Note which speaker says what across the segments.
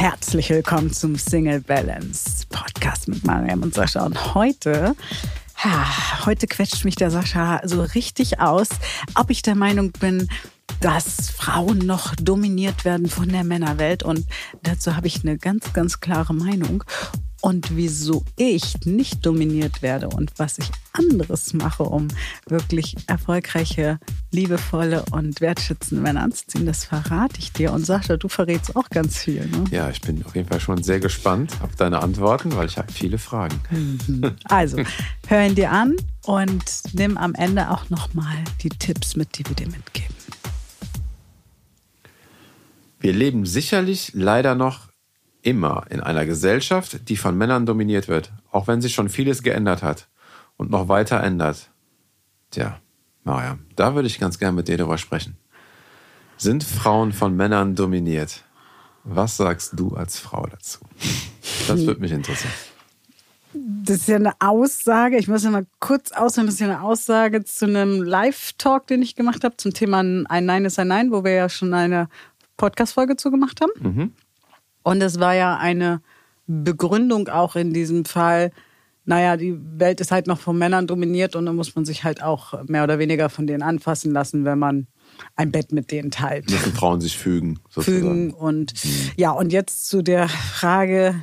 Speaker 1: Herzlich willkommen zum Single Balance Podcast mit Mariam und Sascha. Und heute, ha, heute quetscht mich der Sascha so richtig aus, ob ich der Meinung bin, dass Frauen noch dominiert werden von der Männerwelt. Und dazu habe ich eine ganz, ganz klare Meinung und wieso ich nicht dominiert werde und was ich anderes mache, um wirklich erfolgreiche, liebevolle und wertschätzende Männer anzuziehen, das verrate ich dir. Und Sascha, du verrätst auch ganz viel. Ne?
Speaker 2: Ja, ich bin auf jeden Fall schon sehr gespannt auf deine Antworten, weil ich habe viele Fragen.
Speaker 1: Mhm. Also, hör ihn dir an und nimm am Ende auch nochmal die Tipps mit, die wir dir mitgeben.
Speaker 2: Wir leben sicherlich leider noch immer in einer Gesellschaft, die von Männern dominiert wird, auch wenn sich schon vieles geändert hat und noch weiter ändert. Tja, Maria, da würde ich ganz gern mit dir darüber sprechen. Sind Frauen von Männern dominiert? Was sagst du als Frau dazu? Das würde mich interessieren.
Speaker 1: Das ist ja eine Aussage. Ich muss ja mal kurz ausholen. Das ist ja eine Aussage zu einem Live-Talk, den ich gemacht habe zum Thema Ein Nein ist ein Nein, wo wir ja schon eine Podcast-Folge zu gemacht haben. Mhm. Und es war ja eine Begründung auch in diesem Fall, naja, die Welt ist halt noch von Männern dominiert und dann muss man sich halt auch mehr oder weniger von denen anfassen lassen, wenn man ein Bett mit denen teilt.
Speaker 2: Müssen Frauen sich fügen.
Speaker 1: Sozusagen. Fügen und mhm. ja, und jetzt zu der Frage,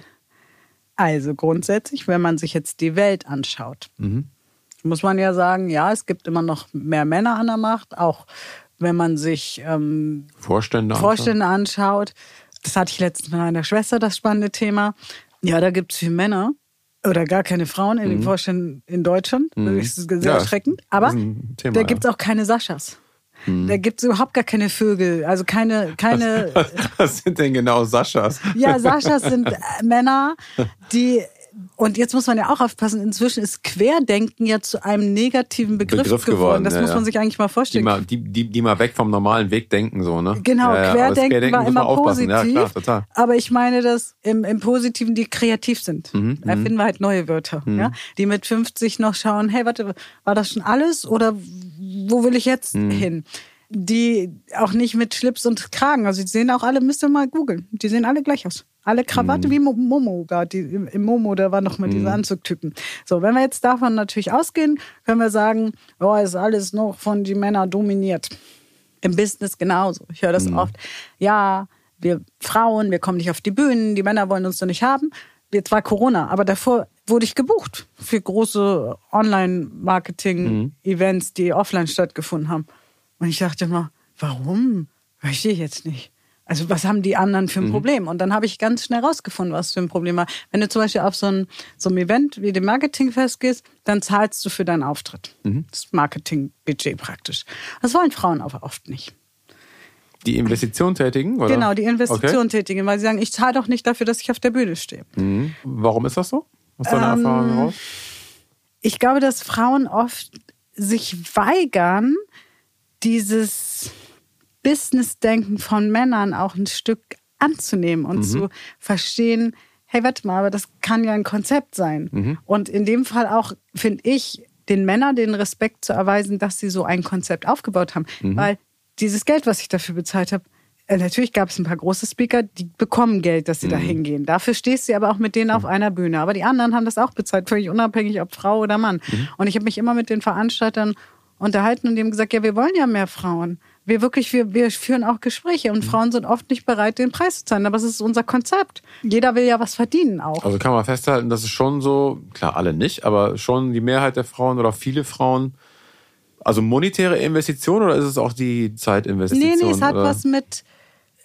Speaker 1: also grundsätzlich, wenn man sich jetzt die Welt anschaut, mhm. muss man ja sagen, ja, es gibt immer noch mehr Männer an der Macht, auch wenn man sich ähm,
Speaker 2: Vorstände,
Speaker 1: Vorstände anschaut. anschaut das hatte ich letztens mit meiner Schwester, das spannende Thema. Ja, da gibt es viele Männer oder gar keine Frauen in mhm. den Vorständen in Deutschland. Mhm. Das ist sehr ja, erschreckend. Aber Thema, da gibt es auch keine Saschas. Mhm. Da gibt es überhaupt gar keine Vögel, also keine, keine.
Speaker 2: Was, was, sind denn genau Saschas?
Speaker 1: Ja, Saschas sind Männer, die und jetzt muss man ja auch aufpassen, inzwischen ist Querdenken ja zu einem negativen Begriff, Begriff geworden. Das ja, muss man sich eigentlich mal vorstellen.
Speaker 2: Die mal, die, die, die mal weg vom normalen Weg denken, so, ne?
Speaker 1: Genau, ja, Querdenken, Querdenken, war immer positiv. Ja, klar, total. Aber ich meine das im, im Positiven, die kreativ sind. Mhm, da mhm. finden wir halt neue Wörter, mhm. ja? Die mit 50 noch schauen, hey, warte, war das schon alles oder wo will ich jetzt mhm. hin? Die auch nicht mit Schlips und Kragen, also die sehen auch alle, müsst ihr mal googeln, die sehen alle gleich aus. Alle Krawatte mm. wie Momo, die, im Momo, da war noch mal diese. Anzugtypen. So, wenn wir jetzt davon natürlich ausgehen, können wir sagen, oh, ist alles noch von die Männer dominiert. Im Business genauso. Ich höre das mm. oft. Ja, wir Frauen, wir kommen nicht auf die Bühnen, die Männer wollen uns doch nicht haben. Jetzt war Corona, aber davor wurde ich gebucht für große Online-Marketing-Events, die offline stattgefunden haben. Und ich dachte immer, warum? Verstehe ich jetzt nicht. Also was haben die anderen für ein mhm. Problem? Und dann habe ich ganz schnell rausgefunden, was für ein Problem war. Wenn du zum Beispiel auf so ein, so ein Event wie dem Marketingfest gehst, dann zahlst du für deinen Auftritt. Mhm. Das Marketingbudget praktisch. Das wollen Frauen aber oft nicht.
Speaker 2: Die Investition tätigen? Oder?
Speaker 1: Genau, die Investition okay. tätigen, weil sie sagen, ich zahle doch nicht dafür, dass ich auf der Bühne stehe.
Speaker 2: Mhm. Warum ist das so? Aus deiner ähm, Erfahrung heraus?
Speaker 1: Ich glaube, dass Frauen oft sich weigern, dieses Business-Denken von Männern auch ein Stück anzunehmen und mhm. zu verstehen, hey, warte mal, aber das kann ja ein Konzept sein. Mhm. Und in dem Fall auch, finde ich, den Männern den Respekt zu erweisen, dass sie so ein Konzept aufgebaut haben. Mhm. Weil dieses Geld, was ich dafür bezahlt habe, äh, natürlich gab es ein paar große Speaker, die bekommen Geld, dass sie mhm. da hingehen. Dafür stehst du aber auch mit denen auf mhm. einer Bühne. Aber die anderen haben das auch bezahlt, völlig unabhängig, ob Frau oder Mann. Mhm. Und ich habe mich immer mit den Veranstaltern unterhalten und die haben gesagt, ja, wir wollen ja mehr Frauen wir wirklich, wir, wir führen auch Gespräche und mhm. Frauen sind oft nicht bereit, den Preis zu zahlen. Aber es ist unser Konzept. Jeder will ja was verdienen auch.
Speaker 2: Also kann man festhalten, dass es schon so, klar, alle nicht, aber schon die Mehrheit der Frauen oder viele Frauen, also monetäre Investition oder ist es auch die Zeitinvestition?
Speaker 1: Nee, nee, es hat
Speaker 2: oder?
Speaker 1: was mit,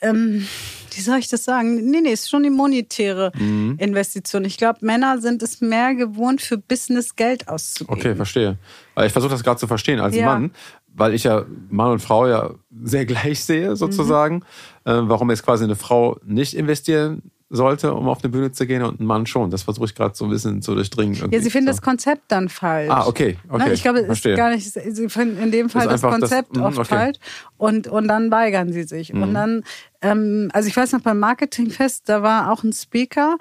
Speaker 1: ähm, wie soll ich das sagen? Nee, nee, es ist schon die monetäre mhm. Investition. Ich glaube, Männer sind es mehr gewohnt, für Business Geld auszugeben.
Speaker 2: Okay, verstehe. Ich versuche das gerade zu verstehen als ja. Mann, weil ich ja Mann und Frau ja sehr gleich sehe, sozusagen, mhm. äh, warum jetzt quasi eine Frau nicht investieren sollte, um auf eine Bühne zu gehen und ein Mann schon. Das versuche ich gerade so ein bisschen zu durchdringen.
Speaker 1: Irgendwie. Ja, sie finden so. das Konzept dann falsch.
Speaker 2: Ah, okay. Ne, okay.
Speaker 1: Ich glaube, es ist gar nicht, sie finden in dem Fall das, das Konzept das, oft okay. falsch und, und dann weigern sie sich. Mhm. Und dann, ähm, also ich weiß noch beim Marketingfest, da war auch ein Speaker,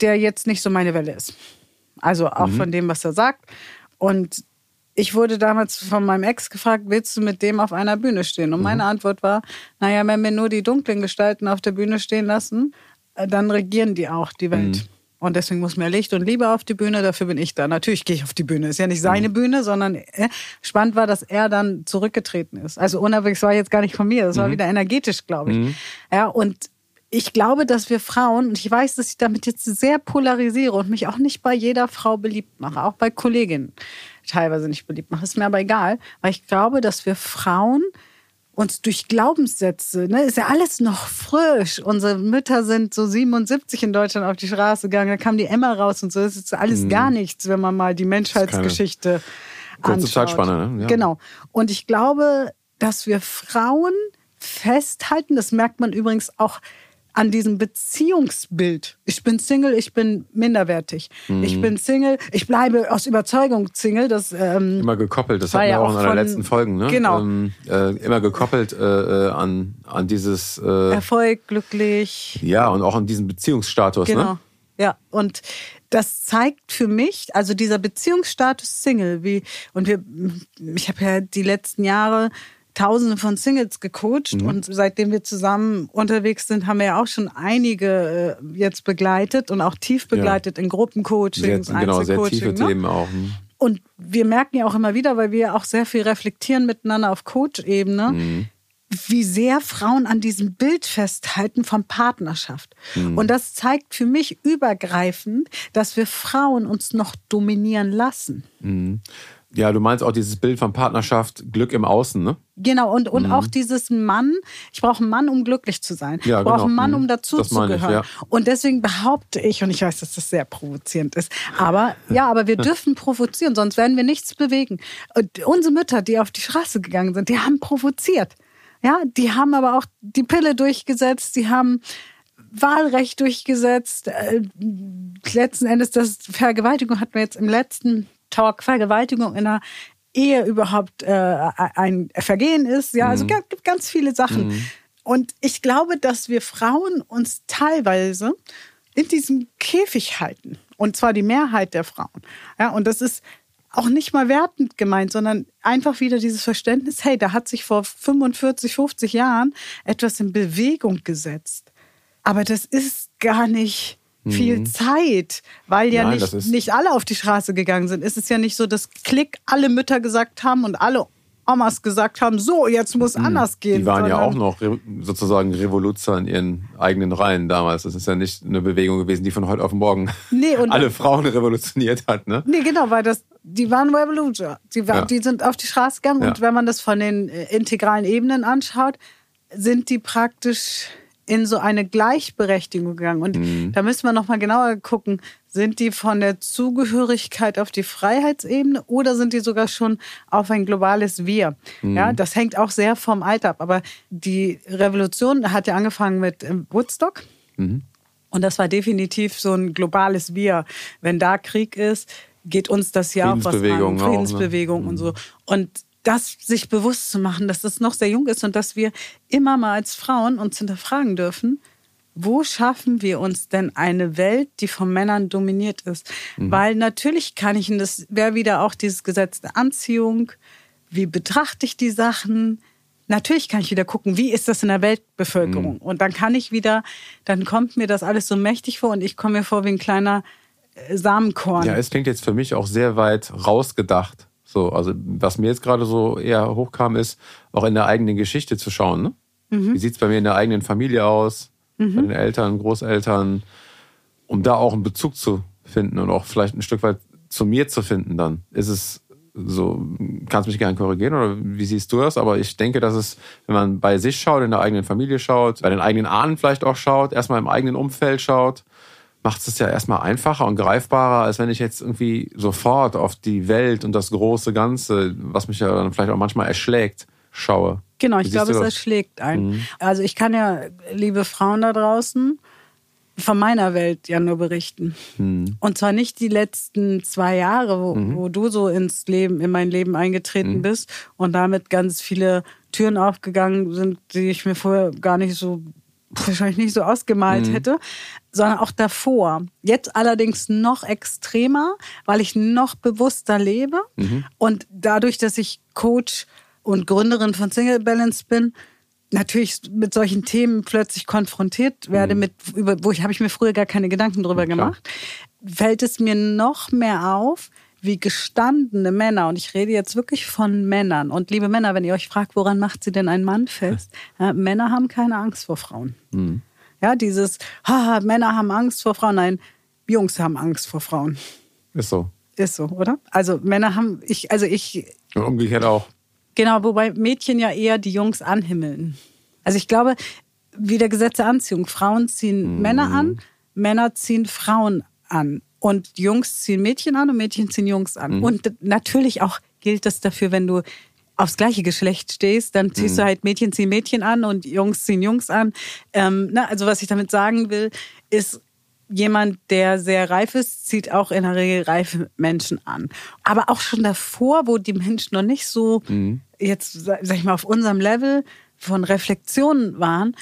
Speaker 1: der jetzt nicht so meine Welle ist. Also auch mhm. von dem, was er sagt. Und ich wurde damals von meinem Ex gefragt, willst du mit dem auf einer Bühne stehen? Und meine mhm. Antwort war, naja, wenn wir nur die dunklen Gestalten auf der Bühne stehen lassen, äh, dann regieren die auch die Welt. Mhm. Und deswegen muss mehr Licht und Liebe auf die Bühne. Dafür bin ich da. Natürlich gehe ich auf die Bühne. Ist ja nicht seine mhm. Bühne, sondern äh, spannend war, dass er dann zurückgetreten ist. Also unabhängig, war jetzt gar nicht von mir. Das war mhm. wieder energetisch, glaube ich. Mhm. Ja, und ich glaube, dass wir Frauen, und ich weiß, dass ich damit jetzt sehr polarisiere und mich auch nicht bei jeder Frau beliebt mache, auch bei Kolleginnen teilweise nicht beliebt mache, ist mir aber egal, weil ich glaube, dass wir Frauen uns durch Glaubenssätze, ne, ist ja alles noch frisch. Unsere Mütter sind so 77 in Deutschland auf die Straße gegangen, da kam die Emma raus und so. Das ist alles mhm. gar nichts, wenn man mal die Menschheitsgeschichte
Speaker 2: Kurze anschaut. Zeitspanne, ne?
Speaker 1: Ja. Genau. Und ich glaube, dass wir Frauen festhalten, das merkt man übrigens auch an diesem Beziehungsbild. Ich bin Single, ich bin minderwertig. Mhm. Ich bin Single, ich bleibe aus Überzeugung Single. Das, ähm,
Speaker 2: immer gekoppelt, das hatten wir auch in einer letzten Folgen. Ne?
Speaker 1: Genau.
Speaker 2: Ähm, äh, immer gekoppelt äh, äh, an, an dieses... Äh,
Speaker 1: Erfolg, glücklich.
Speaker 2: Ja, und auch an diesen Beziehungsstatus.
Speaker 1: Genau.
Speaker 2: Ne?
Speaker 1: Ja, und das zeigt für mich, also dieser Beziehungsstatus Single, wie, und wir, ich habe ja die letzten Jahre Tausende von Singles gecoacht mhm. und seitdem wir zusammen unterwegs sind, haben wir ja auch schon einige äh, jetzt begleitet und auch tief begleitet ja. in Gruppencoachings,
Speaker 2: sehr, Genau, sehr tiefe ne? Themen auch. Mhm.
Speaker 1: Und wir merken ja auch immer wieder, weil wir auch sehr viel reflektieren miteinander auf Coach-Ebene, mhm. wie sehr Frauen an diesem Bild festhalten von Partnerschaft. Mhm. Und das zeigt für mich übergreifend, dass wir Frauen uns noch dominieren lassen.
Speaker 2: Mhm. Ja, du meinst auch dieses Bild von Partnerschaft, Glück im Außen, ne?
Speaker 1: Genau, und, und mhm. auch dieses Mann, ich brauche einen Mann, um glücklich zu sein. Ja, ich brauche genau. einen Mann, um mhm. dazu zu gehören. Ja. Und deswegen behaupte ich, und ich weiß, dass das sehr provozierend ist, aber ja, aber wir dürfen provozieren, sonst werden wir nichts bewegen. Und unsere Mütter, die auf die Straße gegangen sind, die haben provoziert. Ja, die haben aber auch die Pille durchgesetzt, die haben Wahlrecht durchgesetzt. Äh, letzten Endes, das Vergewaltigung hatten wir jetzt im letzten Talk Vergewaltigung in einer Ehe überhaupt äh, ein Vergehen ist. Ja, also mhm. gibt ganz viele Sachen. Mhm. Und ich glaube, dass wir Frauen uns teilweise in diesem Käfig halten. Und zwar die Mehrheit der Frauen. Ja, und das ist auch nicht mal wertend gemeint, sondern einfach wieder dieses Verständnis, hey, da hat sich vor 45, 50 Jahren etwas in Bewegung gesetzt. Aber das ist gar nicht viel mhm. Zeit, weil ja Nein, nicht, nicht alle auf die Straße gegangen sind. Es ist ja nicht so, dass Klick alle Mütter gesagt haben und alle Omas gesagt haben, so, jetzt muss mhm. anders gehen.
Speaker 2: Die waren ja auch noch sozusagen Revoluzer in ihren eigenen Reihen damals. Das ist ja nicht eine Bewegung gewesen, die von heute auf morgen nee, alle Frauen revolutioniert hat. Ne?
Speaker 1: Nee, genau, weil das, die waren Revoluzer. Die, war, ja. die sind auf die Straße gegangen ja. und wenn man das von den äh, integralen Ebenen anschaut, sind die praktisch in so eine Gleichberechtigung gegangen. Und mhm. da müssen wir nochmal genauer gucken, sind die von der Zugehörigkeit auf die Freiheitsebene oder sind die sogar schon auf ein globales Wir? Mhm. Ja, das hängt auch sehr vom Alter ab. Aber die Revolution hat ja angefangen mit ähm, Woodstock. Mhm. Und das war definitiv so ein globales Wir. Wenn da Krieg ist, geht uns das ja auch was an. Friedensbewegung auch, ne? und so. Und das sich bewusst zu machen, dass das noch sehr jung ist und dass wir immer mal als Frauen uns hinterfragen dürfen, wo schaffen wir uns denn eine Welt, die von Männern dominiert ist? Mhm. Weil natürlich kann ich, und das wäre wieder auch dieses Gesetz der Anziehung, wie betrachte ich die Sachen? Natürlich kann ich wieder gucken, wie ist das in der Weltbevölkerung? Mhm. Und dann kann ich wieder, dann kommt mir das alles so mächtig vor und ich komme mir vor wie ein kleiner äh, Samenkorn.
Speaker 2: Ja, es klingt jetzt für mich auch sehr weit rausgedacht. So, also was mir jetzt gerade so eher hochkam, ist auch in der eigenen Geschichte zu schauen. Ne? Mhm. Wie sieht es bei mir in der eigenen Familie aus, mhm. bei den Eltern, Großeltern, um da auch einen Bezug zu finden und auch vielleicht ein Stück weit zu mir zu finden dann. Ist es so, kannst mich gerne korrigieren oder wie siehst du das? Aber ich denke, dass es, wenn man bei sich schaut, in der eigenen Familie schaut, bei den eigenen Ahnen vielleicht auch schaut, erstmal im eigenen Umfeld schaut, macht es ja erstmal einfacher und greifbarer, als wenn ich jetzt irgendwie sofort auf die Welt und das große Ganze, was mich ja dann vielleicht auch manchmal erschlägt, schaue.
Speaker 1: Genau, ich glaube, es erschlägt einen. Mhm. Also ich kann ja, liebe Frauen da draußen, von meiner Welt ja nur berichten. Mhm. Und zwar nicht die letzten zwei Jahre, wo, mhm. wo, du so ins Leben, in mein Leben eingetreten mhm. bist und damit ganz viele Türen aufgegangen sind, die ich mir vorher gar nicht so wahrscheinlich nicht so ausgemalt mhm. hätte, sondern auch davor. Jetzt allerdings noch extremer, weil ich noch bewusster lebe mhm. und dadurch, dass ich Coach und Gründerin von Single Balance bin, natürlich mit solchen Themen plötzlich konfrontiert werde, mit, über, wo ich habe ich mir früher gar keine Gedanken drüber
Speaker 2: Klar.
Speaker 1: gemacht, fällt es mir noch mehr auf, wie gestandene Männer, und ich rede jetzt wirklich von Männern, und liebe Männer, wenn ihr euch fragt, woran macht sie denn einen Mann fest? Ja, Männer haben keine Angst vor Frauen. Ja, dieses, haha, Männer haben Angst vor Frauen. Nein, Jungs haben Angst vor Frauen.
Speaker 2: Ist so.
Speaker 1: Ist so, oder? Also Männer haben, ich, also ich,
Speaker 2: Und umgekehrt auch.
Speaker 1: genau, wobei Mädchen ja eher die Jungs anhimmeln. Also ich glaube, wieder Gesetz der Anziehung. Frauen ziehen Männer an, Männer ziehen Frauen an. Und Jungs ziehen Mädchen an und Mädchen ziehen Jungs an. Und natürlich auch gilt das dafür, wenn du aufs gleiche Geschlecht stehst, dann ziehst du halt Mädchen ziehen Mädchen an und Jungs ziehen Jungs an. Ähm, na, also was ich damit sagen will, ist, jemand, der sehr reif ist, zieht auch in der Regel reife Menschen an. Aber auch schon davor, wo die Menschen noch nicht so, jetzt sag ich mal, auf unserem Level von Reflexion waren,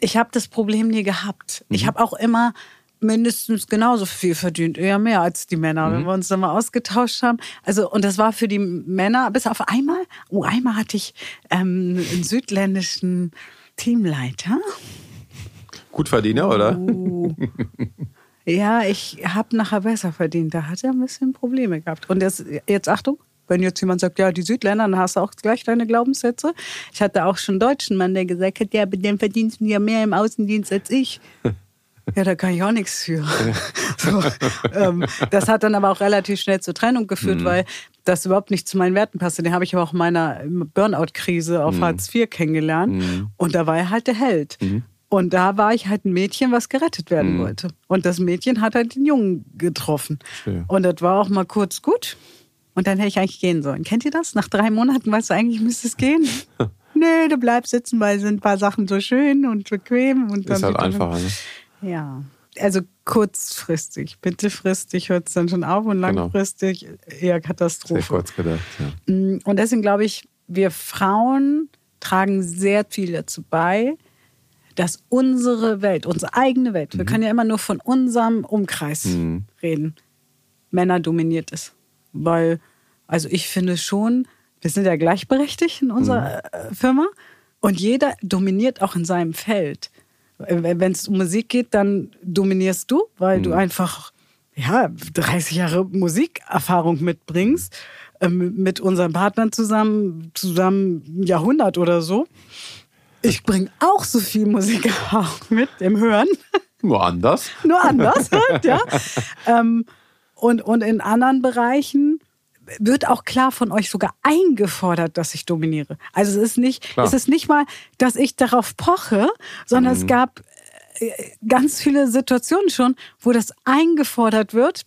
Speaker 1: ich habe das Problem nie gehabt. Ich habe auch immer mindestens genauso viel verdient, eher mehr als die Männer, wenn wir uns da mal ausgetauscht haben. Also und das war für die Männer bis auf einmal. Oh, einmal hatte ich ähm, einen südländischen Teamleiter.
Speaker 2: Gutverdiener, oder?
Speaker 1: Uh. Ja, ich habe nachher besser verdient. Da hat er ein bisschen Probleme gehabt. Und jetzt, jetzt Achtung, wenn jetzt jemand sagt, ja, die Südländer, dann hast du auch gleich deine Glaubenssätze. Ich hatte auch schon einen deutschen Mann, der gesagt hat, ja, aber den verdienst du ja mehr im Außendienst als ich. Ja, da kann ich auch nichts für. so, ähm, das hat dann aber auch relativ schnell zur Trennung geführt, weil das überhaupt nicht zu meinen Werten passte. Den habe ich aber auch in meiner Burnout-Krise auf Hartz IV kennengelernt. Und da war er halt der Held. Und da war ich halt ein Mädchen, was gerettet werden wollte. Und das Mädchen hat halt den Jungen getroffen.
Speaker 2: Verstehe.
Speaker 1: Und das war auch mal kurz gut. Und dann hätte ich eigentlich gehen sollen. Kennt ihr das? Nach drei Monaten weißt du eigentlich, müsste es gehen. Nö, du bleibst sitzen, weil sind ein paar Sachen so schön und bequem. Und dann
Speaker 2: Ist halt einfacher, ne?
Speaker 1: Ja. Also kurzfristig. Mittelfristig hört es dann schon auf und
Speaker 2: Genau.
Speaker 1: langfristig eher
Speaker 2: Sehr
Speaker 1: Katastrophe.
Speaker 2: kurz gedacht, ja.
Speaker 1: Mm, Und deswegen glaube ich, wir Frauen tragen sehr viel dazu bei, dass unsere Welt, unsere eigene Welt, wir können ja immer nur von unserem Umkreis reden, Männer dominiert ist. Weil, also ich finde schon, wir sind ja gleichberechtigt in unserer äh, Firma und jeder dominiert auch in seinem Feld. Wenn es um Musik geht, dann dominierst du, weil du einfach ja, 30 Jahre Musikerfahrung mitbringst, ähm, mit unseren Partnern zusammen, zusammen ein Jahrhundert oder so. Ich bringe auch so viel Musikerfahrung mit im Hören,
Speaker 2: Nur anders.
Speaker 1: nur anders halt, ja. Ähm, und, und in anderen Bereichen wird auch klar von euch sogar eingefordert, dass ich dominiere. Also es ist nicht,
Speaker 2: Klar.
Speaker 1: es ist nicht mal, dass ich darauf poche, sondern es gab ganz viele Situationen schon, wo das eingefordert wird.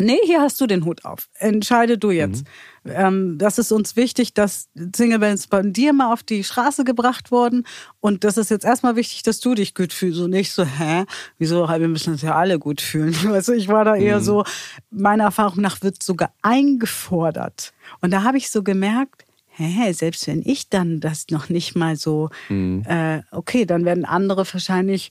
Speaker 1: Nee, hier hast du den Hut auf. Entscheide du jetzt. Ähm, das ist uns wichtig, dass Single Bands bei dir mal auf die Straße gebracht wurden. Und das ist jetzt erstmal wichtig, dass du dich gut fühlst und nicht so, hä, wieso, wir müssen uns ja alle gut fühlen. Also ich war da eher so, meiner Erfahrung nach wird sogar eingefordert. Und da habe ich so gemerkt, hä, selbst wenn ich dann das noch nicht mal so, äh, okay, dann werden andere wahrscheinlich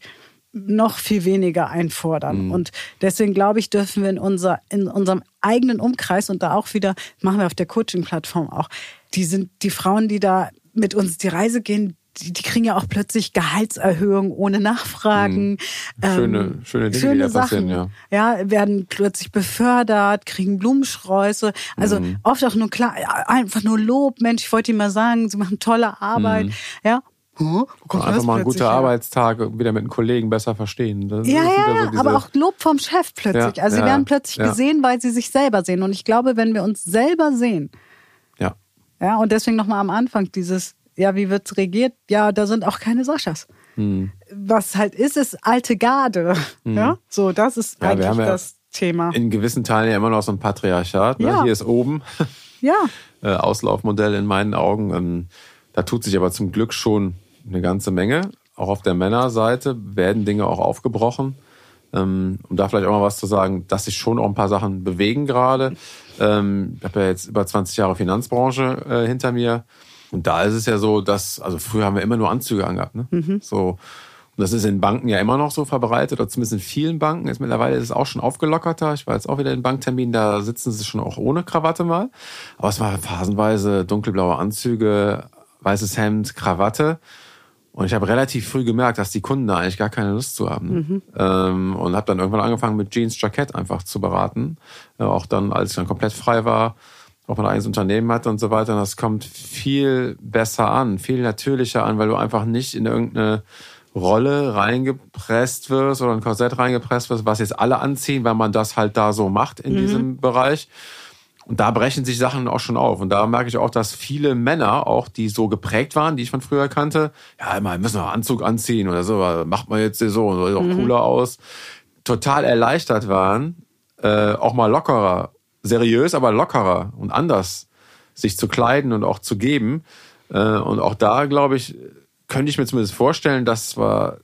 Speaker 1: noch viel weniger einfordern. Und deswegen glaube ich, dürfen wir in, unser, in unserem eigenen Umkreis und da auch wieder, machen wir auf der Coaching-Plattform auch, die sind die Frauen, die da mit uns die Reise gehen, die, die kriegen ja auch plötzlich Gehaltserhöhungen ohne Nachfragen.
Speaker 2: Schöne-
Speaker 1: Ähm,
Speaker 2: schöne Dinge, die
Speaker 1: schöne
Speaker 2: da
Speaker 1: Sachen.
Speaker 2: passieren, ja.
Speaker 1: Ja, werden plötzlich befördert, kriegen Blumensträuße. Also
Speaker 2: Mhm.
Speaker 1: oft auch nur klar, einfach nur Lob. Mensch, ich wollte Ihnen mal sagen, Sie machen tolle Arbeit. Ja. Huh,
Speaker 2: Einfach mal ein guter? Arbeitstag wieder mit einem Kollegen besser verstehen. Das
Speaker 1: Ja, ja,
Speaker 2: so
Speaker 1: aber auch Lob vom Chef plötzlich.
Speaker 2: Ja,
Speaker 1: also sie
Speaker 2: ja,
Speaker 1: werden plötzlich
Speaker 2: ja.
Speaker 1: gesehen, weil sie sich selber sehen. Und ich glaube, wenn wir uns selber sehen,
Speaker 2: Ja.
Speaker 1: ja, und deswegen nochmal am Anfang dieses, ja, wie wird's regiert? Ja, da sind auch keine Saschas.
Speaker 2: Hm.
Speaker 1: Was halt ist, ist alte Garde. Ja, so, das ist eigentlich das Thema.
Speaker 2: In gewissen Teilen ja immer noch so ein Patriarchat. Ne?
Speaker 1: Ja.
Speaker 2: Hier ist oben
Speaker 1: Ja,
Speaker 2: äh, Auslaufmodell in meinen Augen. Ähm, da tut sich aber zum Glück schon eine ganze Menge. Auch auf der Männerseite werden Dinge auch aufgebrochen. Ähm, um da vielleicht auch mal was zu sagen, dass sich schon auch ein paar Sachen bewegen gerade. Ähm, ich habe ja jetzt über 20 Jahre Finanzbranche äh, hinter mir. Und da ist es ja so, dass, also früher haben wir immer nur Anzüge angehabt. Ne? So, und das ist in Banken ja immer noch so verbreitet, oder zumindest in vielen Banken. Jetzt mittlerweile ist es auch schon aufgelockerter. Ich war jetzt auch wieder in Banktermin, da sitzen sie schon auch ohne Krawatte mal. Aber es war phasenweise dunkelblaue Anzüge, weißes Hemd, Krawatte. Und ich habe relativ früh gemerkt, dass die Kunden da eigentlich gar keine Lust zu haben. Mhm. Ähm, und habe dann irgendwann angefangen mit Jeans Jackett einfach zu beraten. Äh, auch dann, als ich dann komplett frei war, ob man ein eigenes Unternehmen hat und so weiter. Und das kommt viel besser an, viel natürlicher an, weil du einfach nicht in irgendeine Rolle reingepresst wirst oder ein Korsett reingepresst wirst, was jetzt alle anziehen, weil man das halt da so macht in mhm. diesem Bereich. Und da brechen sich Sachen auch schon auf. Und da merke ich auch, dass viele Männer, auch die so geprägt waren, die ich von früher kannte, ja, immer müssen wir Anzug anziehen oder so, macht man jetzt so, sieht auch mhm. cooler aus, total erleichtert waren, äh, auch mal lockerer, seriös, aber lockerer und anders sich zu kleiden und auch zu geben. Äh, und auch da, glaube ich, könnte ich mir zumindest vorstellen, dass wir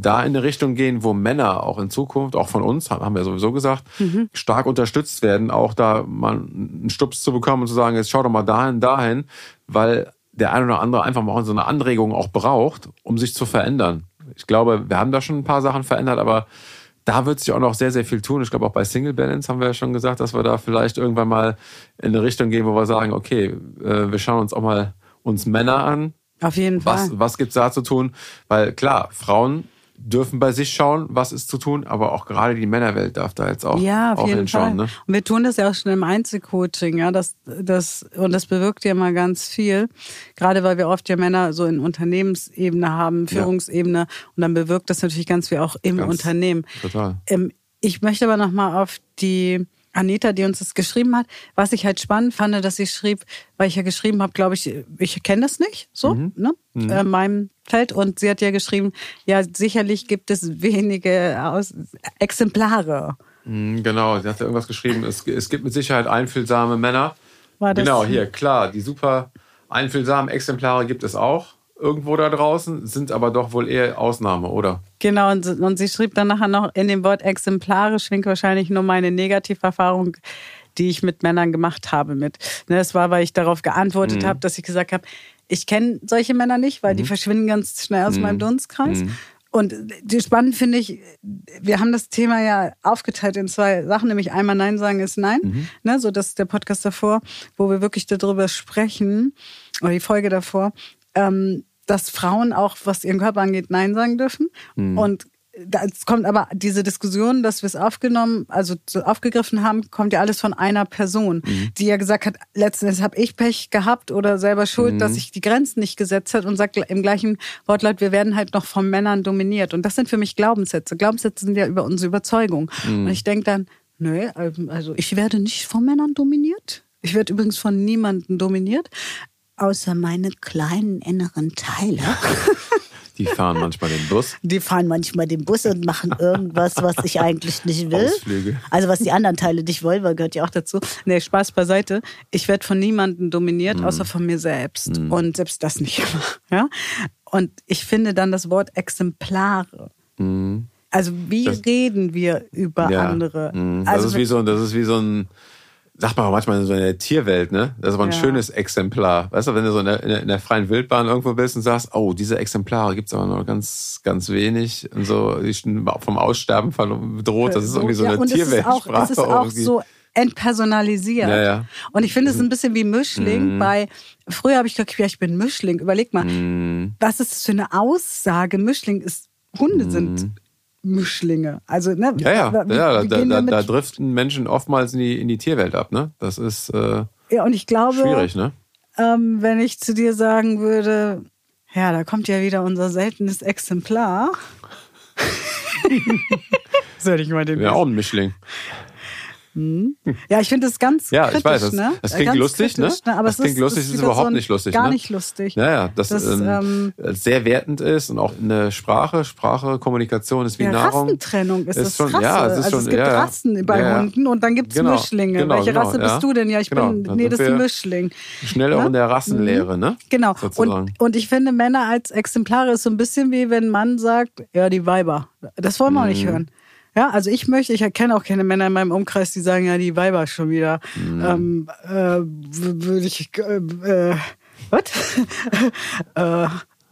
Speaker 2: da in eine Richtung gehen, wo Männer auch in Zukunft, auch von uns, haben wir sowieso gesagt, mhm. stark unterstützt werden, auch da mal einen Stups zu bekommen und zu sagen, jetzt schau doch mal dahin, dahin, weil der eine oder andere einfach mal so eine Anregung auch braucht, um sich zu verändern. Ich glaube, wir haben da schon ein paar Sachen verändert, aber da wird sich auch noch sehr, sehr viel tun. Ich glaube, auch bei Single Balance haben wir ja schon gesagt, dass wir da vielleicht irgendwann mal in eine Richtung gehen, wo wir sagen, okay, äh, wir schauen uns auch mal uns Männer an.
Speaker 1: Auf jeden
Speaker 2: Fall. Was, was gibt's da zu tun? Weil klar, Frauen dürfen bei sich schauen, was ist zu tun, aber auch gerade die Männerwelt darf da jetzt auch,
Speaker 1: ja,
Speaker 2: auf auch jeden hinschauen.
Speaker 1: Fall. Ne? Und wir tun das ja auch schon im Einzelcoaching, ja, das, das, und das bewirkt ja mal ganz viel. Gerade weil wir oft ja Männer so in Unternehmensebene haben, Führungsebene, ja. und dann bewirkt das natürlich ganz viel auch im ganz, Unternehmen.
Speaker 2: Total.
Speaker 1: Ähm, ich möchte aber nochmal auf die Anita, die uns das geschrieben hat, was ich halt spannend fand, dass sie schrieb, weil ich ja geschrieben habe, glaube ich, ich kenne das nicht so, mhm. ne, mhm. Äh, meinem Feld. Und sie hat ja geschrieben, ja, sicherlich gibt es wenige Aus Exemplare.
Speaker 2: Mhm, genau, sie hat ja irgendwas geschrieben, es, es gibt mit Sicherheit einfühlsame Männer. War das genau, hier, klar, die super einfühlsamen Exemplare gibt es auch irgendwo da draußen, sind aber doch wohl eher Ausnahme, oder?
Speaker 1: Genau, und, und sie schrieb dann nachher noch, in dem Wort exemplarisch schwingt wahrscheinlich nur meine Negativerfahrung, die ich mit Männern gemacht habe. Mit. Ne, das war, weil ich darauf geantwortet mhm. habe, dass ich gesagt habe, ich kenne solche Männer nicht, weil mhm. die verschwinden ganz schnell aus mhm. meinem Dunstkreis. Mhm. Und die spannend finde ich, wir haben das Thema ja aufgeteilt in zwei Sachen, nämlich einmal Nein sagen ist Nein, mhm. ne, so das ist der Podcast davor, wo wir wirklich darüber sprechen, oder die Folge davor, ähm, dass Frauen auch, was ihren Körper angeht, Nein sagen dürfen. Mhm. Und es kommt aber diese Diskussion, dass wir es aufgenommen, also aufgegriffen haben, kommt ja alles von einer Person, mhm. die ja gesagt hat, letztendlich habe ich Pech gehabt oder selber schuld, mhm. dass ich die Grenzen nicht gesetzt hat und sagt im gleichen Wortlaut, wir werden halt noch von Männern dominiert. Und das sind für mich Glaubenssätze. Glaubenssätze sind ja über unsere Überzeugung. Mhm. Und ich denke dann, nö, also ich werde nicht von Männern dominiert. Ich werde übrigens von niemandem dominiert außer meine kleinen inneren Teile.
Speaker 2: Die fahren manchmal den Bus.
Speaker 3: Die fahren manchmal den Bus und machen irgendwas, was ich eigentlich nicht will. Ausflüge. Also was die anderen Teile nicht wollen, weil gehört ja auch dazu.
Speaker 1: Nee, Spaß beiseite. Ich werde von niemandem dominiert, mm. außer von mir selbst. Mm. Und selbst das nicht immer. Ja? Und ich finde dann das Wort Exemplare. Mm. Also wie das, reden wir über ja, andere?
Speaker 2: Mm. Das,
Speaker 1: also,
Speaker 2: ist wie so, das ist wie so ein sagt man auch manchmal in so einer Tierwelt, ne? Das ist aber ein ja. schönes Exemplar. Weißt du, wenn du so in der, in der, freien Wildbahn irgendwo bist und sagst, oh, diese Exemplare gibt's aber nur ganz, ganz wenig und so, die sind vom Aussterben bedroht. Das ist irgendwie so eine ja, Tierweltsprache.
Speaker 1: Es ist auch, es ist auch so entpersonalisiert.
Speaker 2: Ja, ja.
Speaker 1: Und ich finde es ein bisschen wie Mischling. Mhm. Bei früher habe ich gedacht, ja, ich bin Mischling. Überleg mal, mhm. was ist das für eine Aussage? Mischling ist Hunde mhm. sind Mischlinge. Also, ne,
Speaker 2: ja, ja, ja da, da, da, driften Menschen oftmals in die, in die Tierwelt ab, ne? Das ist äh,
Speaker 1: ja, und ich glaube,
Speaker 2: schwierig, ne?
Speaker 1: Ähm, wenn ich zu dir sagen würde, ja, da kommt ja wieder unser seltenes Exemplar.
Speaker 2: Soll ich mal den. Ja, auch ein Mischling.
Speaker 1: Hm. Ja, ich finde das ganz ja, kritisch, ich weiß,
Speaker 2: das,
Speaker 1: ne?
Speaker 2: das klingt ganz lustig, kritisch, ne? Aber das klingt ist, lustig, ist, ist überhaupt so nicht lustig.
Speaker 1: Gar
Speaker 2: ne?
Speaker 1: nicht lustig.
Speaker 2: Ja, ja, das, das ähm, ähm, sehr wertend ist und auch eine Sprache, Sprache, Kommunikation ist wie
Speaker 1: ja,
Speaker 2: Nahrung.
Speaker 1: Rassentrennung ist, ist das schon, Rasse. Ja, es ist also schon, es gibt ja, Rassen bei ja, Hunden und dann gibt es genau, Mischlinge. Genau, Welche genau, Rasse bist du denn? Ja, ich genau, bin, nee, das ist ein Mischling.
Speaker 2: Schnell auch ne? in der Rassenlehre, mhm. ne?
Speaker 1: Genau. Und, und ich finde, Männer als Exemplare ist so ein bisschen wie wenn ein Mann sagt, ja, die Weiber. Das wollen wir auch nicht mhm. hören. Ja, also ich möchte, ich erkenne auch keine Männer in meinem Umkreis, die sagen, ja, die Weiber schon wieder. Mhm. Ähm, äh, würde ich, äh, äh, was? äh,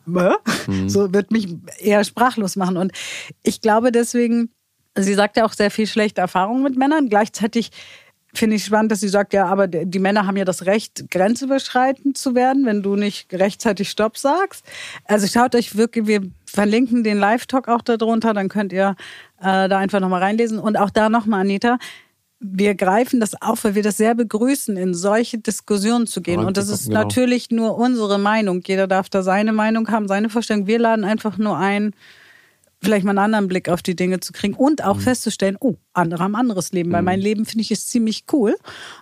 Speaker 1: mhm. So wird mich eher sprachlos machen. Und ich glaube deswegen, sie sagt ja auch sehr viel schlechte Erfahrungen mit Männern. Gleichzeitig finde ich spannend, dass sie sagt, ja, aber die Männer haben ja das Recht, grenzüberschreitend zu werden, wenn du nicht rechtzeitig Stopp sagst. Also schaut euch wirklich, wir verlinken den Live-Talk auch darunter, dann könnt ihr äh, da einfach nochmal reinlesen. Und auch da nochmal, Anita, wir greifen das auf, weil wir das sehr begrüßen, in solche Diskussionen zu gehen. Und das ist genau. natürlich nur unsere Meinung. Jeder darf da seine Meinung haben, seine Vorstellung. Wir laden einfach nur ein, vielleicht mal einen anderen Blick auf die Dinge zu kriegen und auch mhm. festzustellen, oh, andere haben anderes Leben, weil mhm. mein Leben finde ich ist ziemlich cool.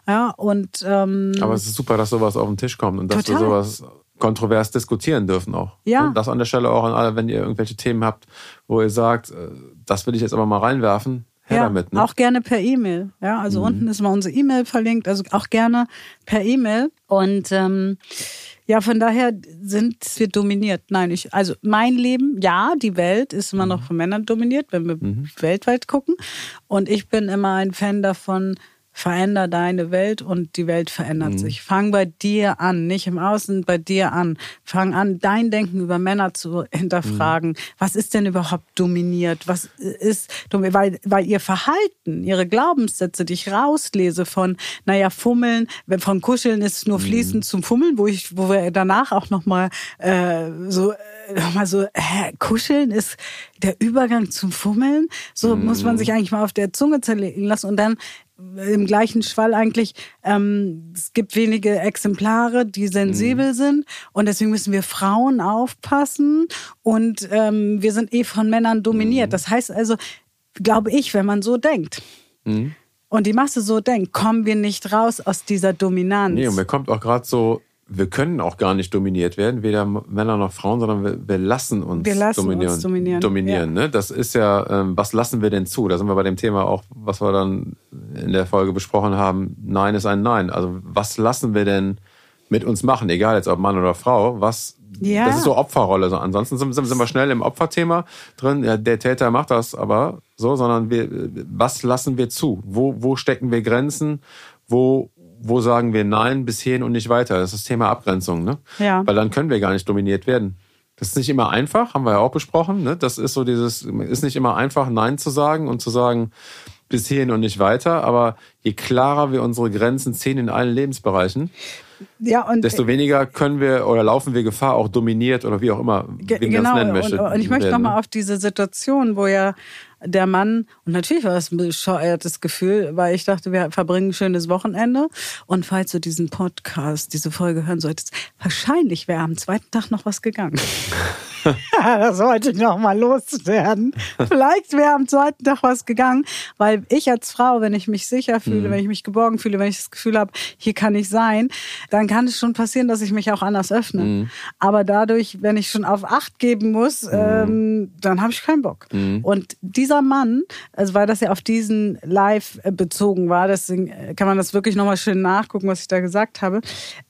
Speaker 1: Ja, und ähm,
Speaker 2: aber es ist super, dass sowas auf den Tisch kommt und dass total. wir sowas kontrovers diskutieren dürfen auch.
Speaker 1: Ja.
Speaker 2: Und das an der Stelle auch an alle, wenn ihr irgendwelche Themen habt, wo ihr sagt, äh, das will ich jetzt aber mal reinwerfen, her ja, damit. Ne?
Speaker 1: Auch gerne per E-Mail. Ja, also mhm. unten ist mal unsere E-Mail verlinkt, also auch gerne per E-Mail. Und ähm, ja, von daher sind wir dominiert. Nein, ich, also mein Leben, ja, die Welt ist immer noch mhm. von Männern dominiert, wenn wir mhm. weltweit gucken. Und ich bin immer ein Fan davon, veränder deine Welt und die Welt verändert mhm. sich. Fang bei dir an, nicht im Außen, bei dir an. Fang an, dein Denken über Männer zu hinterfragen. Mhm. Was ist denn überhaupt dominiert? Was ist? Weil, weil ihr Verhalten, ihre Glaubenssätze, die ich rauslese von, naja, Fummeln, von Kuscheln ist nur fließend mhm. zum Fummeln, wo ich, wo wir danach auch nochmal äh, so, nochmal so, hä, Kuscheln ist der Übergang zum Fummeln. So muss man mhm. sich eigentlich mal auf der Zunge zerlegen lassen und dann im gleichen Schwall eigentlich, ähm, es gibt wenige Exemplare, die sensibel mhm. sind und deswegen müssen wir Frauen aufpassen und ähm, wir sind eh von Männern dominiert. Mhm. Das heißt also, glaube ich, wenn man so denkt. Mhm. Und die Masse so denkt, kommen wir nicht raus aus dieser Dominanz.
Speaker 2: Nee, und mir kommt auch gerade so wir können auch gar nicht dominiert werden, weder Männer noch Frauen, sondern wir, wir lassen uns
Speaker 1: wir lassen dominieren. Uns dominieren.
Speaker 2: dominieren ja. ne? Das ist ja, ähm, was lassen wir denn zu? Da sind wir bei dem Thema auch, was wir dann in der Folge besprochen haben. Nein ist ein Nein. Also was lassen wir denn mit uns machen? Egal jetzt ob Mann oder Frau. Was ja. Das ist so Opferrolle. So, ansonsten sind, sind, sind wir schnell im Opferthema drin. Ja, der Täter macht das aber so, sondern wir, was lassen wir zu? Wo, wo stecken wir Grenzen? Wo wo sagen wir Nein bis hierhin und nicht weiter? Das ist das Thema Abgrenzung, ne?
Speaker 1: Ja.
Speaker 2: Weil dann können wir gar nicht dominiert werden. Das ist nicht immer einfach, haben wir ja auch besprochen. Ne? Das ist so dieses, ist nicht immer einfach, Nein zu sagen und zu sagen, bis hierhin und nicht weiter. Aber je klarer wir unsere Grenzen ziehen in allen Lebensbereichen,
Speaker 1: ja, und
Speaker 2: desto weniger können wir oder laufen wir Gefahr, auch dominiert oder wie auch immer, wie man genau, das nennen möchte.
Speaker 1: Und, und ich möchte nochmal auf diese Situation, wo ja der Mann, und natürlich war das ein bescheuertes Gefühl, weil ich dachte, wir verbringen ein schönes Wochenende. Und falls du diesen Podcast, diese Folge hören solltest, wahrscheinlich wäre am zweiten Tag noch was gegangen. das wollte ich noch mal loswerden. Vielleicht wäre am zweiten Tag was gegangen, weil ich als Frau, wenn ich mich sicher fühle, mhm. wenn ich mich geborgen fühle, wenn ich das Gefühl habe, hier kann ich sein, dann kann es schon passieren, dass ich mich auch anders öffne. Mhm. Aber dadurch, wenn ich schon auf Acht geben muss, mhm. ähm, dann habe ich keinen Bock. Mhm. Und dieser Mann, also weil das ja auf diesen Live äh, bezogen war, deswegen äh, kann man das wirklich noch mal schön nachgucken, was ich da gesagt habe.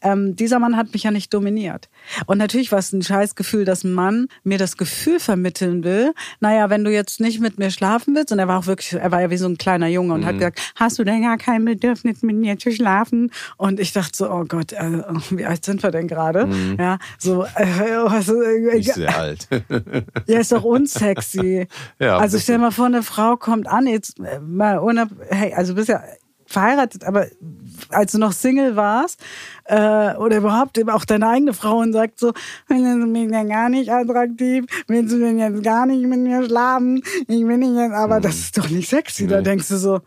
Speaker 1: Ähm, dieser Mann hat mich ja nicht dominiert. Und natürlich war es ein scheiß Gefühl, dass ein Mann mir das Gefühl vermitteln will, naja, wenn du jetzt nicht mit mir schlafen willst, und er war auch wirklich, er war ja wie so ein kleiner Junge und mhm. hat gesagt, hast du denn gar kein Bedürfnis, mit mir zu schlafen? Und ich dachte so, oh Gott, äh, wie alt sind wir denn gerade? Mhm. Ja, so, äh, also,
Speaker 2: äh, Nicht sehr alt.
Speaker 1: ja, ist doch unsexy. ja, also stell mal vor, eine Frau kommt an, jetzt äh, mal ohne, hey, also bist ja verheiratet, aber als du noch Single warst äh, oder überhaupt auch deine eigene Frau und sagt so, findest du mich denn gar nicht attraktiv? Willst du denn jetzt gar nicht mit mir schlafen? Ich will nicht jetzt, aber mhm. das ist doch nicht sexy. Nee. Da denkst du so,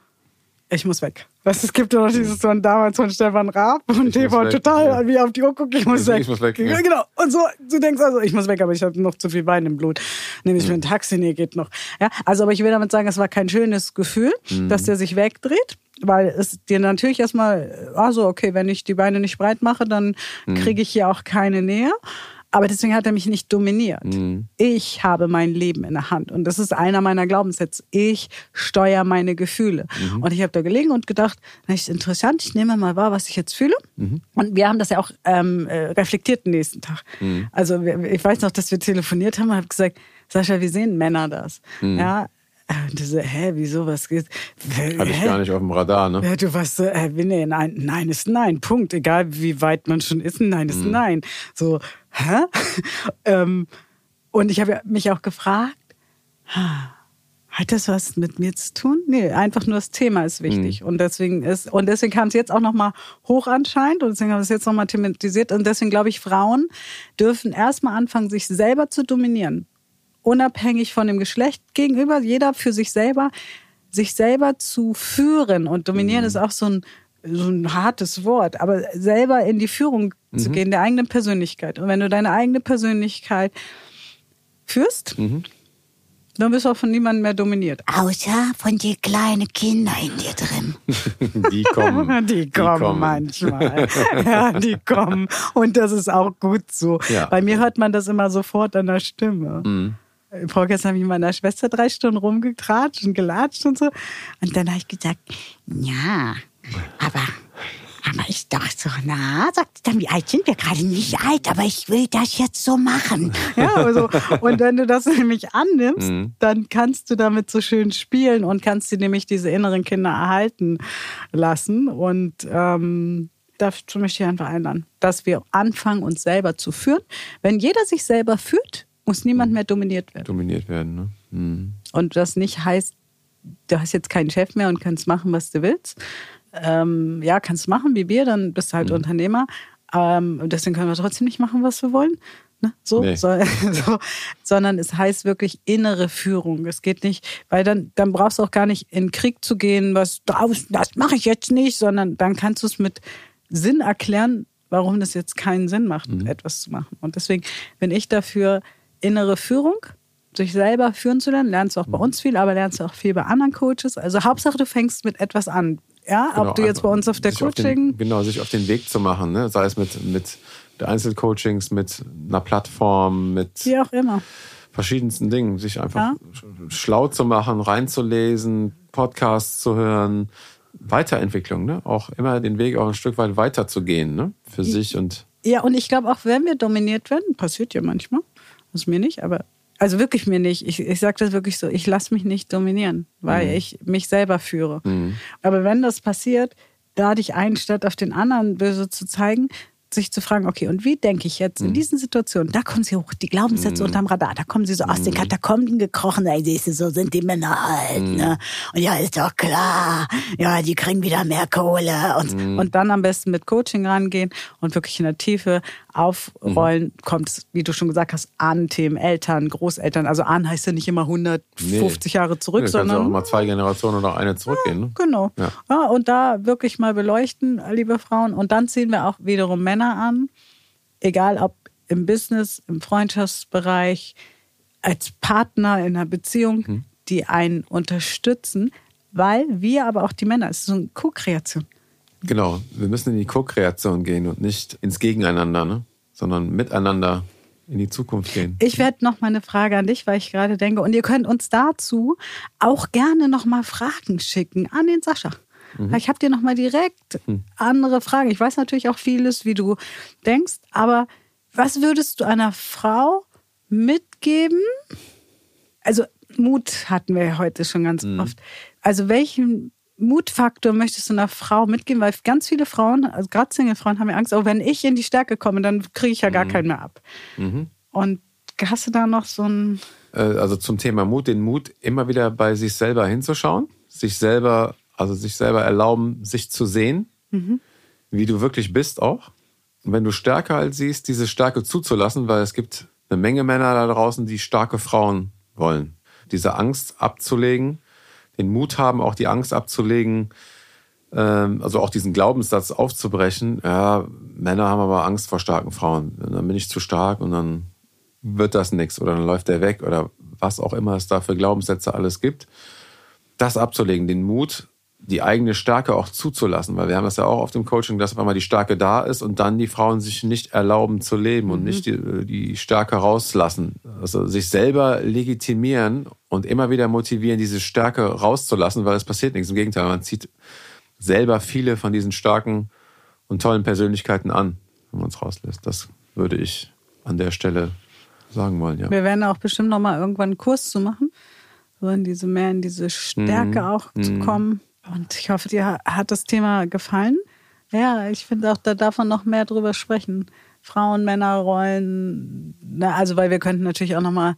Speaker 1: ich muss weg. Was, es gibt doch dieses von damals von Stefan Raab und TV total ja. wie auf die Uhr gucken, ich muss ich, weg. Ich muss weg ja. Genau. Und so, du denkst also, ich muss weg, aber ich habe noch zu viel Wein im Blut. Nehme ich mhm. mir ein Taxi, nee, geht noch. Ja, also, aber ich will damit sagen, es war kein schönes Gefühl, mhm. dass der sich wegdreht weil es dir natürlich erstmal, also okay, wenn ich die Beine nicht breit mache, dann mhm. kriege ich hier auch keine Nähe. Aber deswegen hat er mich nicht dominiert. Mhm. Ich habe mein Leben in der Hand. Und das ist einer meiner Glaubenssätze. Ich steuere meine Gefühle. Mhm. Und ich habe da gelegen und gedacht, na, ist interessant, ich nehme mal wahr, was ich jetzt fühle. Mhm. Und wir haben das ja auch ähm, äh, reflektiert den nächsten Tag. Mhm. Also ich weiß noch, dass wir telefoniert haben und habe gesagt, Sascha, wie sehen Männer das? Mhm. Ja, und so, hä, wieso, was geht?
Speaker 2: Hatte ich gar nicht auf dem Radar, ne?
Speaker 1: Du warst so, äh, nee, nein, nein ist nein, Punkt. Egal wie weit man schon ist, nein ist mhm. nein. So, hä? ähm, und ich habe mich auch gefragt, hat das was mit mir zu tun? Nee, einfach nur das Thema ist wichtig. Mhm. Und deswegen ist, und deswegen kam es jetzt auch nochmal hoch anscheinend und deswegen haben wir es jetzt nochmal thematisiert. Und deswegen glaube ich, Frauen dürfen erstmal anfangen, sich selber zu dominieren. Unabhängig von dem Geschlecht gegenüber, jeder für sich selber, sich selber zu führen. Und dominieren mhm. ist auch so ein, so ein hartes Wort, aber selber in die Führung mhm. zu gehen, der eigenen Persönlichkeit. Und wenn du deine eigene Persönlichkeit führst, mhm dann bist du auch von niemandem mehr dominiert.
Speaker 3: Außer von den kleinen Kindern in dir drin.
Speaker 2: die kommen.
Speaker 1: Die kommen, die kommen. manchmal. ja, die kommen. Und das ist auch gut so. Ja. Bei mir hört man das immer sofort an der Stimme. Mhm. Vorgestern habe ich mit meiner Schwester drei Stunden rumgetratscht und gelatscht und so. Und dann habe ich gesagt, ja, aber aber ich dachte so, na, sagt dann, wie alt sind wir gerade? Nicht alt, aber ich will das jetzt so machen. Ja, also, und wenn du das nämlich annimmst, mhm. dann kannst du damit so schön spielen und kannst dir nämlich diese inneren Kinder erhalten lassen. Und ähm, dazu möchte ich einfach einladen, dass wir anfangen, uns selber zu führen. Wenn jeder sich selber führt, muss niemand mhm. mehr dominiert werden.
Speaker 2: Dominiert werden, ne? Mhm.
Speaker 1: Und das nicht heißt, du hast jetzt keinen Chef mehr und kannst machen, was du willst, ähm, ja, kannst du machen wie wir, dann bist du halt mhm. Unternehmer. Ähm, deswegen können wir trotzdem nicht machen, was wir wollen. Ne? So, nee. so, so, sondern es heißt wirklich innere Führung. Es geht nicht, weil dann, dann brauchst du auch gar nicht in den Krieg zu gehen, was das mache ich jetzt nicht, sondern dann kannst du es mit Sinn erklären, warum das jetzt keinen Sinn macht, mhm. etwas zu machen. Und deswegen bin ich dafür innere Führung, sich selber führen zu lernen, lernst du auch bei mhm. uns viel, aber lernst du auch viel bei anderen Coaches. Also Hauptsache, du fängst mit etwas an. Ja, genau, ob du jetzt bei uns auf der Coaching.
Speaker 2: Den, genau, sich auf den Weg zu machen, ne? sei es mit, mit Einzelcoachings, mit einer Plattform, mit.
Speaker 1: Wie auch immer.
Speaker 2: Verschiedensten Dingen, sich einfach ja. schlau zu machen, reinzulesen, Podcasts zu hören, Weiterentwicklung, ne? Auch immer den Weg auch ein Stück weit weiterzugehen, ne? Für sich und.
Speaker 1: Ja, und ich glaube auch, wenn wir dominiert werden, passiert ja manchmal, ist mir nicht, aber also wirklich mir nicht. Ich, ich sage das wirklich so, ich lasse mich nicht dominieren, weil mhm. ich mich selber führe. Mhm. Aber wenn das passiert, da dich ein, statt auf den anderen böse zu zeigen, sich zu fragen, okay, und wie denke ich jetzt in mhm. diesen Situationen? Da kommen sie hoch, die Glaubenssätze mhm. unterm Radar, da kommen sie so aus den mhm. Katakomben gekrochen, da siehst du, so sind die Männer halt, mhm. ne? Und ja, ist doch klar, ja, die kriegen wieder mehr Kohle und, mhm. und dann am besten mit Coaching rangehen und wirklich in der Tiefe aufrollen, mhm. kommt es, wie du schon gesagt hast, an Themen Eltern, Großeltern. Also an heißt ja nicht immer 150 nee. Jahre zurück, nee, sondern.
Speaker 2: auch mal zwei Generationen oder eine zurückgehen.
Speaker 1: Ja, ne? Genau. Ja. ja. und da wirklich mal beleuchten, liebe Frauen. Und dann ziehen wir auch wiederum Männer an, egal ob im Business, im Freundschaftsbereich, als Partner in einer Beziehung, mhm. die einen unterstützen, weil wir aber auch die Männer, es ist so eine Co-Kreation.
Speaker 2: Genau, wir müssen in die Co-Kreation gehen und nicht ins Gegeneinander, ne? sondern miteinander in die Zukunft gehen.
Speaker 1: Ich werde noch mal eine Frage an dich, weil ich gerade denke, und ihr könnt uns dazu auch gerne noch mal Fragen schicken an den Sascha. Mhm. Ich habe dir noch mal direkt mhm. andere Fragen. Ich weiß natürlich auch vieles, wie du denkst, aber was würdest du einer Frau mitgeben? Also Mut hatten wir heute schon ganz mhm. oft. Also welchen Mutfaktor möchtest du einer Frau mitgeben? Weil ganz viele Frauen, also gerade Single-Frauen, haben ja Angst, oh, wenn ich in die Stärke komme, dann kriege ich ja gar mhm. keinen mehr ab. Mhm. Und hast du da noch so ein.
Speaker 2: Äh, also zum Thema Mut, den Mut, immer wieder bei sich selber hinzuschauen, sich selber, also sich selber erlauben, sich zu sehen, mhm. wie du wirklich bist auch. Und wenn du Stärke halt siehst, diese Stärke zuzulassen, weil es gibt eine Menge Männer da draußen, die starke Frauen wollen. Diese Angst abzulegen den Mut haben, auch die Angst abzulegen, ähm, also auch diesen Glaubenssatz aufzubrechen. Ja, Männer haben aber Angst vor starken Frauen. Dann bin ich zu stark und dann wird das nichts oder dann läuft der weg oder was auch immer es da für Glaubenssätze alles gibt. Das abzulegen, den Mut, die eigene Stärke auch zuzulassen, weil wir haben das ja auch auf dem Coaching, dass auf einmal die Stärke da ist und dann die Frauen sich nicht erlauben zu leben und mhm. nicht die, die Stärke rauslassen. Also sich selber legitimieren und immer wieder motivieren, diese Stärke rauszulassen, weil es passiert nichts. Im Gegenteil, man zieht selber viele von diesen starken und tollen Persönlichkeiten an, wenn man es rauslässt. Das würde ich an der Stelle sagen wollen, ja.
Speaker 1: Wir werden auch bestimmt noch mal irgendwann einen Kurs zu machen, so in diese mehr in diese Stärke mhm. auch zu mhm. kommen und ich hoffe, dir hat das Thema gefallen. Ja, ich finde auch, da darf man noch mehr drüber sprechen. Frauen, Männer, Rollen. Na, also, weil wir könnten natürlich auch nochmal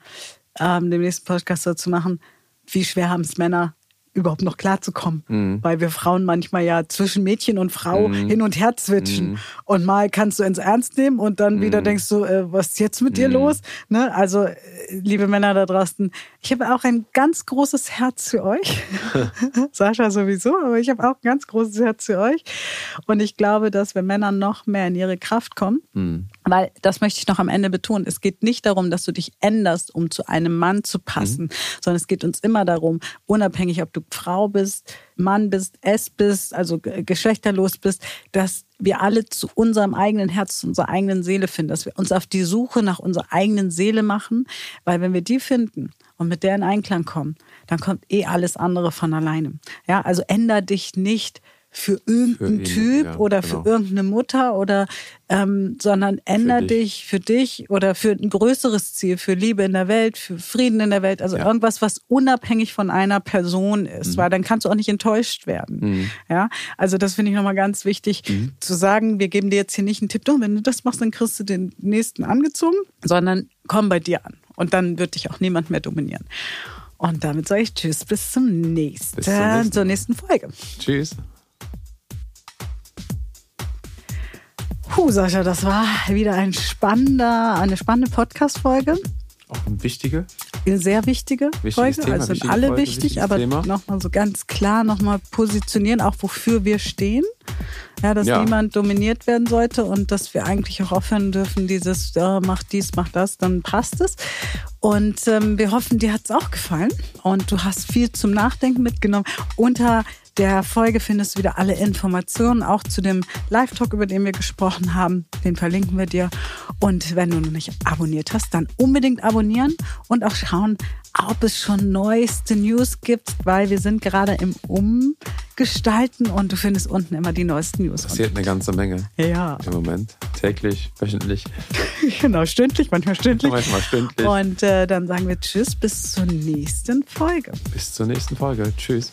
Speaker 1: ähm, den nächsten Podcast dazu machen. wie schwer haben es Männer überhaupt noch klarzukommen. Mhm. Weil wir Frauen manchmal ja zwischen Mädchen und Frau mhm. hin und her zwitschen. Mhm. Und mal kannst du ins Ernst nehmen und dann wieder mhm. denkst du, äh, was ist jetzt mit dir mhm. los? Ne? Also, äh, liebe Männer da draußen, ich habe auch ein ganz großes Herz für euch. Sascha sowieso, aber ich habe auch ein ganz großes Herz für euch. Und ich glaube, dass wir Männer noch mehr in ihre Kraft kommen. Mhm. Weil, das möchte ich noch am Ende betonen, es geht nicht darum, dass du dich änderst, um zu einem Mann zu passen, sondern es geht uns immer darum, unabhängig, ob du Frau bist, Mann bist, es bist, also geschlechterlos bist, dass wir alle zu unserem eigenen Herz, zu unserer eigenen Seele finden, dass wir uns auf die Suche nach unserer eigenen Seele machen, weil wenn wir die finden und mit der in Einklang kommen, dann kommt eh alles andere von alleine. Ja, also änder dich nicht für irgendeinen für Typ ja, oder genau. für irgendeine Mutter oder ähm, sondern änder dich. dich. für dich oder für ein größeres Ziel, für Liebe in der Welt, für Frieden in der Welt, also ja. irgendwas, was unabhängig von einer Person ist, mhm. weil dann kannst du auch nicht enttäuscht werden. Mhm. Ja, also das finde ich nochmal ganz wichtig mhm. zu sagen. Wir geben dir jetzt hier nicht einen Tipp, oh, wenn du das machst, dann kriegst du den nächsten angezogen, sondern komm bei dir an und dann wird dich auch niemand mehr dominieren. Und damit sage ich Tschüss, bis zum nächsten, bis zum nächsten zur nächsten Folge.
Speaker 2: Tschüss.
Speaker 1: Puh, Sascha, das war wieder ein spannender, eine spannende Podcast-Folge.
Speaker 2: Auch eine wichtige?
Speaker 1: Eine sehr wichtige Wichtiges Folge. Thema, also sind alle Folge, wichtig, aber nochmal so ganz klar nochmal positionieren, auch wofür wir stehen. Ja, dass ja. niemand dominiert werden sollte und dass wir eigentlich auch aufhören dürfen, dieses, oh, mach dies, mach das, dann passt es. Und ähm, wir hoffen, dir hat es auch gefallen und du hast viel zum Nachdenken mitgenommen. Unter der Folge findest du wieder alle Informationen, auch zu dem Live-Talk, über den wir gesprochen haben. Den verlinken wir dir. Und wenn du noch nicht abonniert hast, dann unbedingt abonnieren und auch schauen, ob es schon neueste News gibt, weil wir sind gerade im Umgestalten und du findest unten immer die neuesten News.
Speaker 2: Passiert eine ganze Menge.
Speaker 1: Ja.
Speaker 2: Im Moment. Täglich, wöchentlich.
Speaker 1: genau, stündlich, manchmal stündlich.
Speaker 2: manchmal stündlich.
Speaker 1: Und äh, dann sagen wir Tschüss bis zur nächsten Folge.
Speaker 2: Bis zur nächsten Folge. Tschüss.